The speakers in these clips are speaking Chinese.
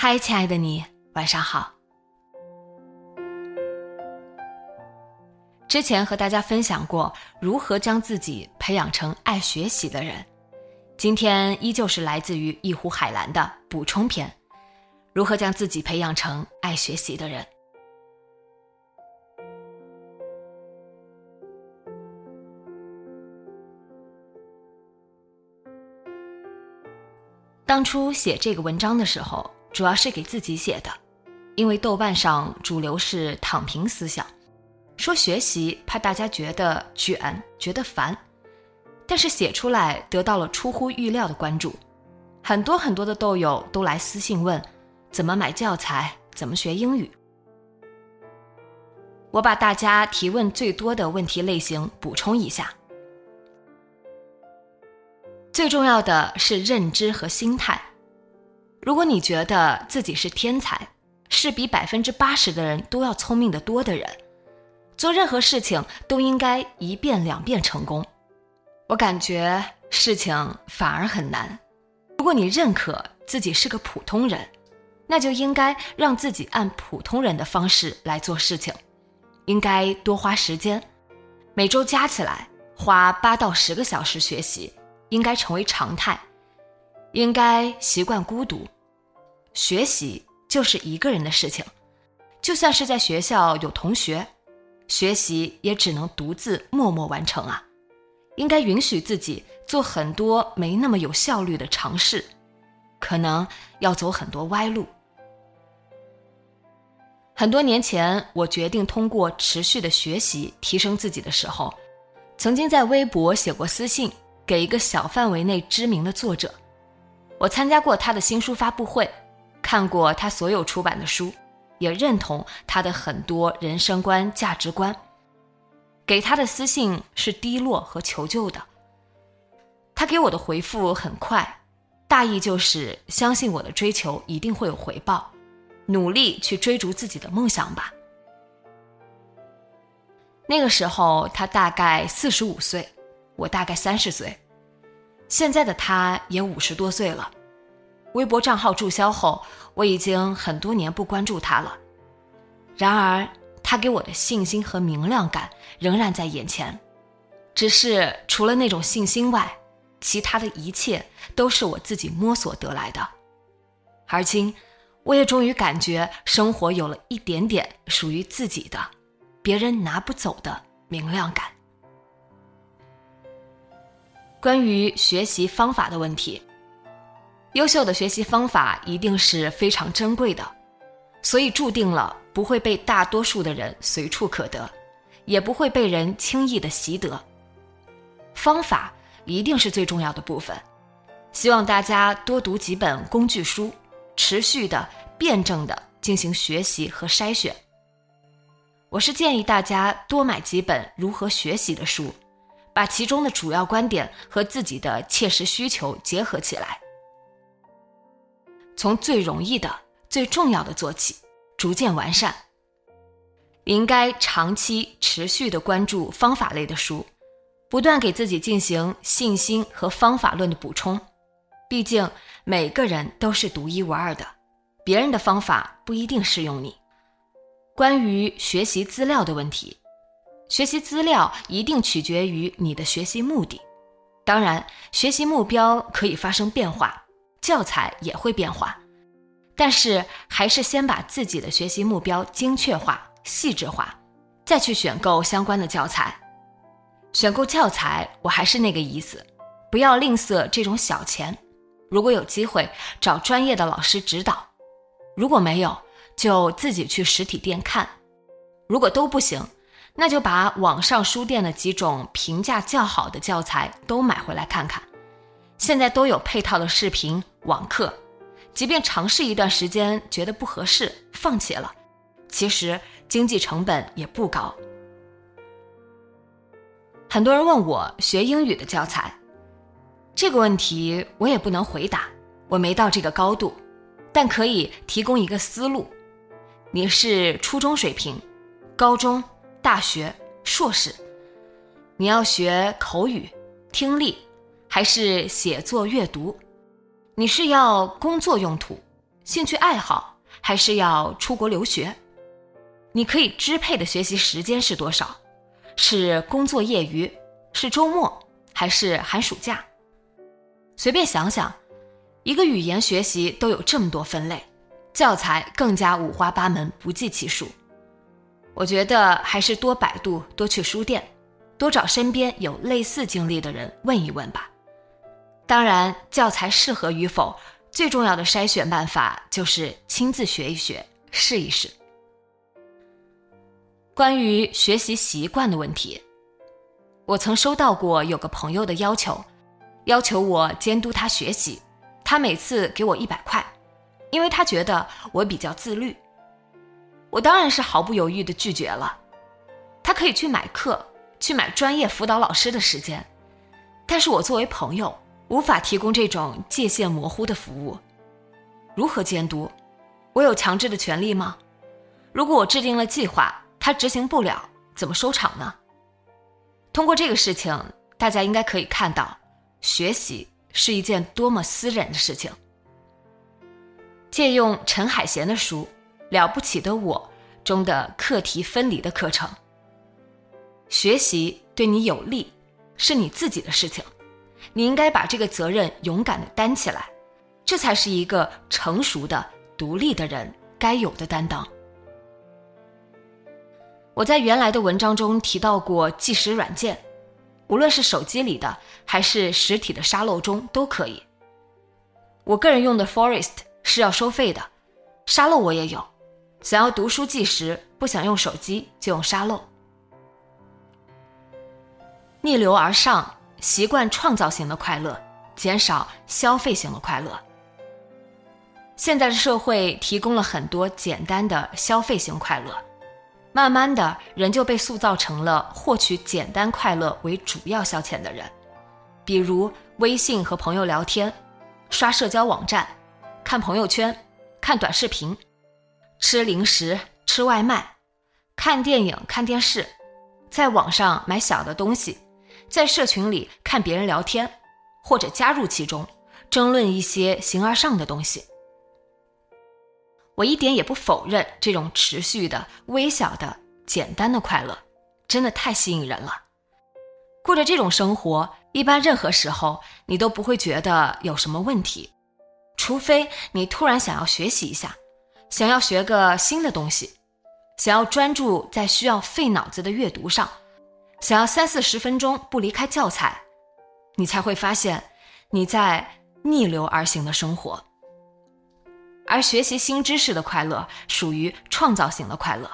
嗨，亲爱的你，晚上好。之前和大家分享过如何将自己培养成爱学习的人，今天依旧是来自于一壶海蓝的补充篇：如何将自己培养成爱学习的人。当初写这个文章的时候。主要是给自己写的，因为豆瓣上主流是躺平思想，说学习怕大家觉得卷、觉得烦，但是写出来得到了出乎预料的关注，很多很多的豆友都来私信问怎么买教材、怎么学英语。我把大家提问最多的问题类型补充一下，最重要的是认知和心态。如果你觉得自己是天才，是比百分之八十的人都要聪明的多的人，做任何事情都应该一遍两遍成功，我感觉事情反而很难。如果你认可自己是个普通人，那就应该让自己按普通人的方式来做事情，应该多花时间，每周加起来花八到十个小时学习，应该成为常态。应该习惯孤独，学习就是一个人的事情。就算是在学校有同学，学习也只能独自默默完成啊。应该允许自己做很多没那么有效率的尝试，可能要走很多歪路。很多年前，我决定通过持续的学习提升自己的时候，曾经在微博写过私信给一个小范围内知名的作者。我参加过他的新书发布会，看过他所有出版的书，也认同他的很多人生观、价值观。给他的私信是低落和求救的。他给我的回复很快，大意就是相信我的追求一定会有回报，努力去追逐自己的梦想吧。那个时候他大概四十五岁，我大概三十岁。现在的他也五十多岁了，微博账号注销后，我已经很多年不关注他了。然而，他给我的信心和明亮感仍然在眼前，只是除了那种信心外，其他的一切都是我自己摸索得来的。而今，我也终于感觉生活有了一点点属于自己的、别人拿不走的明亮感。关于学习方法的问题，优秀的学习方法一定是非常珍贵的，所以注定了不会被大多数的人随处可得，也不会被人轻易的习得。方法一定是最重要的部分，希望大家多读几本工具书，持续的、辩证的进行学习和筛选。我是建议大家多买几本如何学习的书。把其中的主要观点和自己的切实需求结合起来，从最容易的、最重要的做起，逐渐完善。应该长期持续的关注方法类的书，不断给自己进行信心和方法论的补充。毕竟每个人都是独一无二的，别人的方法不一定适用你。关于学习资料的问题。学习资料一定取决于你的学习目的，当然，学习目标可以发生变化，教材也会变化，但是还是先把自己的学习目标精确化、细致化，再去选购相关的教材。选购教材，我还是那个意思，不要吝啬这种小钱。如果有机会，找专业的老师指导；如果没有，就自己去实体店看。如果都不行，那就把网上书店的几种评价较好的教材都买回来看看。现在都有配套的视频网课，即便尝试一段时间觉得不合适，放弃了，其实经济成本也不高。很多人问我学英语的教材，这个问题我也不能回答，我没到这个高度，但可以提供一个思路。你是初中水平、高中、大学、硕士，你要学口语、听力，还是写作阅读？你是要工作用途、兴趣爱好，还是要出国留学？你可以支配的学习时间是多少？是工作业余，是周末，还是寒暑假？随便想想，一个语言学习都有这么多分类，教材更加五花八门，不计其数。我觉得还是多百度，多去书店，多找身边有类似经历的人问一问吧。当然，教材适合与否，最重要的筛选办法就是亲自学一学，试一试。关于学习习惯的问题，我曾收到过有个朋友的要求，要求我监督他学习。他每次给我一百块，因为他觉得我比较自律。我当然是毫不犹豫的拒绝了。他可以去买课，去买专业辅导老师的时间，但是我作为朋友，无法提供这种界限模糊的服务。如何监督？我有强制的权利吗？如果我制定了计划？他执行不了，怎么收场呢？通过这个事情，大家应该可以看到，学习是一件多么私人的事情。借用陈海贤的书《了不起的我》中的课题分离的课程，学习对你有利，是你自己的事情，你应该把这个责任勇敢的担起来，这才是一个成熟的、独立的人该有的担当。我在原来的文章中提到过计时软件，无论是手机里的还是实体的沙漏中都可以。我个人用的 Forest 是要收费的，沙漏我也有。想要读书计时，不想用手机就用沙漏。逆流而上，习惯创造型的快乐，减少消费型的快乐。现在的社会提供了很多简单的消费型快乐。慢慢的人就被塑造成了获取简单快乐为主要消遣的人，比如微信和朋友聊天，刷社交网站，看朋友圈，看短视频，吃零食，吃外卖，看电影，看电视，在网上买小的东西，在社群里看别人聊天，或者加入其中，争论一些形而上的东西。我一点也不否认这种持续的、微小的、简单的快乐，真的太吸引人了。过着这种生活，一般任何时候你都不会觉得有什么问题，除非你突然想要学习一下，想要学个新的东西，想要专注在需要费脑子的阅读上，想要三四十分钟不离开教材，你才会发现你在逆流而行的生活。而学习新知识的快乐属于创造型的快乐，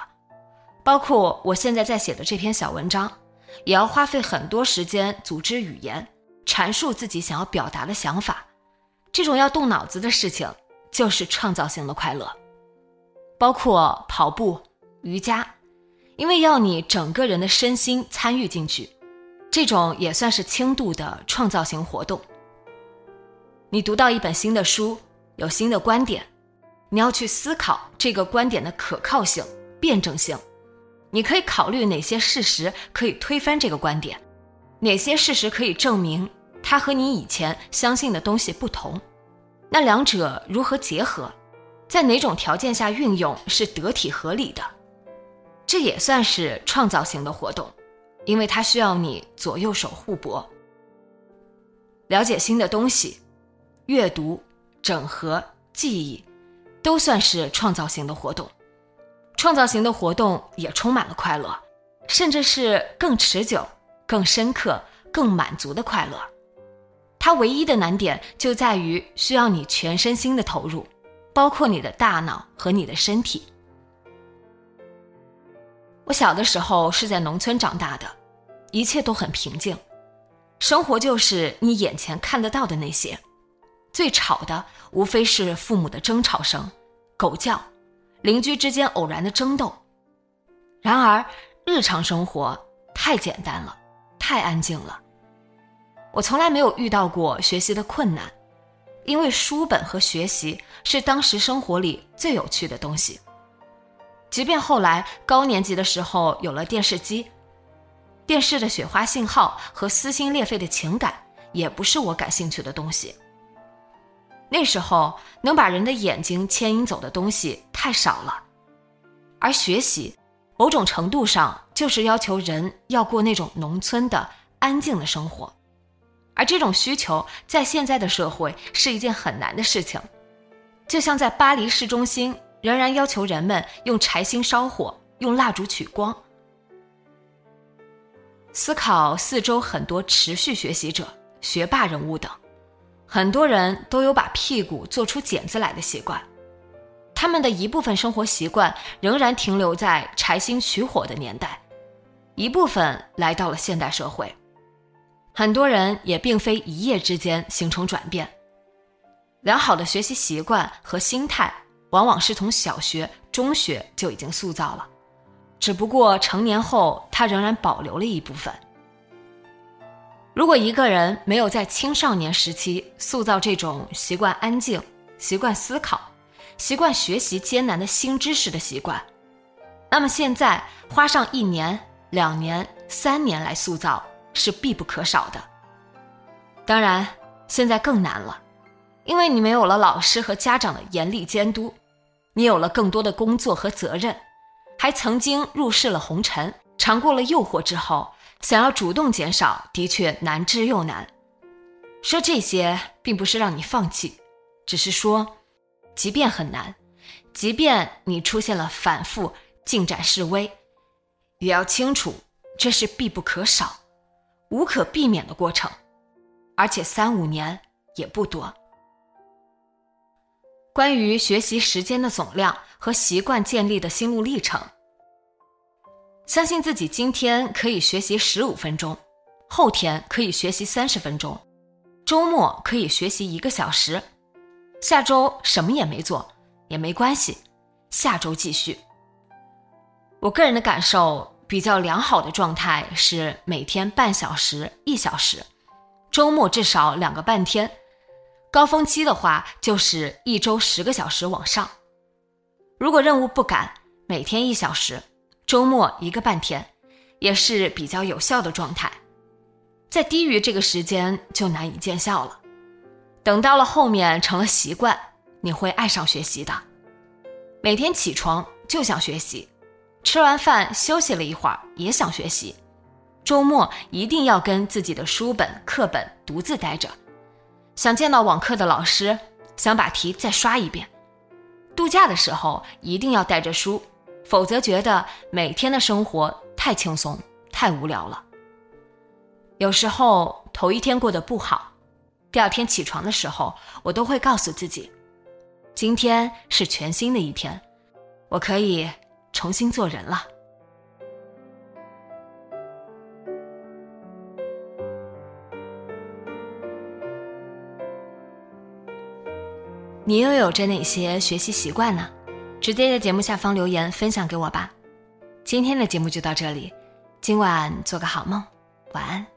包括我现在在写的这篇小文章，也要花费很多时间组织语言，阐述自己想要表达的想法。这种要动脑子的事情，就是创造性的快乐。包括跑步、瑜伽，因为要你整个人的身心参与进去，这种也算是轻度的创造型活动。你读到一本新的书，有新的观点。你要去思考这个观点的可靠性、辩证性。你可以考虑哪些事实可以推翻这个观点，哪些事实可以证明它和你以前相信的东西不同。那两者如何结合，在哪种条件下运用是得体合理的？这也算是创造型的活动，因为它需要你左右手互搏，了解新的东西，阅读、整合、记忆。都算是创造型的活动。创造型的活动也充满了快乐，甚至是更持久、更深刻、更满足的快乐。它唯一的难点就在于需要你全身心的投入，包括你的大脑和你的身体。我小的时候是在农村长大的，一切都很平静，生活就是你眼前看得到的那些，最吵的无非是父母的争吵声、狗叫，邻居之间偶然的争斗。然而，日常生活太简单了，太安静了。我从来没有遇到过学习的困难，因为书本和学习是当时生活里最有趣的东西。即便后来高年级的时候有了电视机，电视的雪花信号和撕心裂肺的情感也不是我感兴趣的东西。那时候能把人的眼睛牵引走的东西太少了，而学习某种程度上就是要求人要过那种农村的安静的生活。而这种需求在现在的社会是一件很难的事情，就像在巴黎市中心，仍然要求人们用柴薪烧火，用蜡烛取光。思考四周很多持续学习者、学霸人物等，很多人都有把屁股做出茧子来的习惯，他们的一部分生活习惯仍然停留在柴薪取火的年代，一部分来到了现代社会。很多人也并非一夜之间形成转变，良好的学习习惯和心态往往是从小学、中学就已经塑造了，只不过成年后他仍然保留了一部分。如果一个人没有在青少年时期塑造这种习惯安静、习惯思考、习惯学习艰难的新知识的习惯，那么现在花上一年、两年、三年来塑造。是必不可少的。当然，现在更难了，因为你没有了老师和家长的严厉监督，你有了更多的工作和责任，还曾经入世了红尘，尝过了诱惑之后，想要主动减少，的确难之又难。说这些，并不是让你放弃，只是说，即便很难，即便你出现了反复进展示威，也要清楚，这是必不可少。无可避免的过程，而且三五年也不多。关于学习时间的总量和习惯建立的心路历程，相信自己今天可以学习十五分钟，后天可以学习三十分钟，周末可以学习一个小时，下周什么也没做也没关系，下周继续。我个人的感受。比较良好的状态是每天半小时、一小时，周末至少两个半天，高峰期的话就是一周十个小时往上。如果任务不赶，每天一小时，周末一个半天，也是比较有效的状态。再低于这个时间就难以见效了。等到了后面成了习惯，你会爱上学习的。每天起床就想学习。吃完饭休息了一会儿，也想学习。周末一定要跟自己的书本、课本独自待着，想见到网课的老师，想把题再刷一遍。度假的时候一定要带着书，否则觉得每天的生活太轻松、太无聊了。有时候头一天过得不好，第二天起床的时候，我都会告诉自己，今天是全新的一天，我可以。重新做人了。你又有着哪些学习习惯呢？直接在节目下方留言分享给我吧。今天的节目就到这里，今晚做个好梦，晚安。